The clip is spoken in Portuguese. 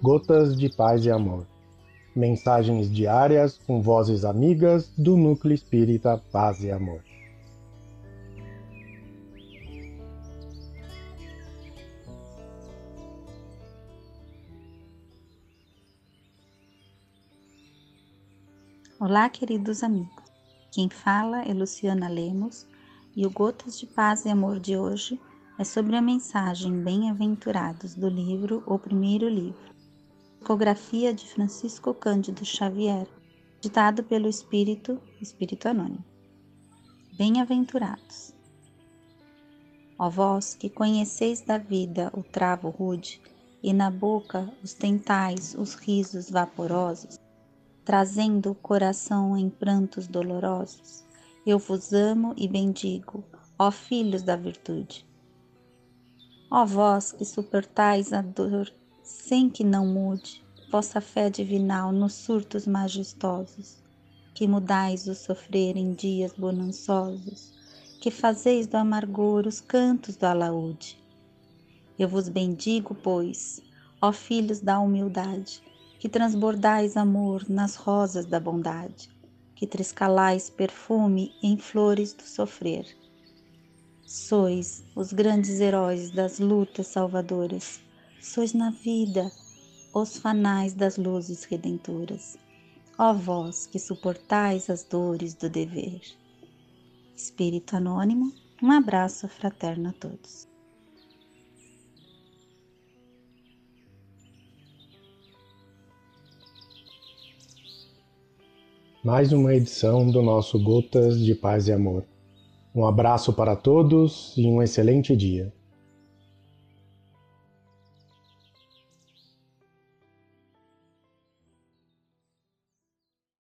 Gotas de Paz e Amor. Mensagens diárias com vozes amigas do Núcleo Espírita Paz e Amor. Olá, queridos amigos. Quem fala é Luciana Lemos e o Gotas de Paz e Amor de hoje é sobre a mensagem Bem-aventurados do livro O Primeiro Livro, psicografia de Francisco Cândido Xavier, ditado pelo Espírito, Espírito Anônimo. Bem-aventurados. Ó vós que conheceis da vida o travo rude, e na boca os tentais os risos vaporosos, trazendo o coração em prantos dolorosos. Eu vos amo e bendigo, ó filhos da virtude. Ó vós que suportais a dor sem que não mude vossa fé divinal nos surtos majestosos, que mudais o sofrer em dias bonançosos, que fazeis do amargor os cantos do alaúde. Eu vos bendigo, pois, ó filhos da humildade, que transbordais amor nas rosas da bondade, que trescalais perfume em flores do sofrer. Sois os grandes heróis das lutas salvadoras, sois na vida os fanais das luzes redentoras. Ó vós que suportais as dores do dever. Espírito Anônimo, um abraço fraterno a todos. mais uma edição do nosso Gotas de Paz e Amor. Um abraço para todos e um excelente dia.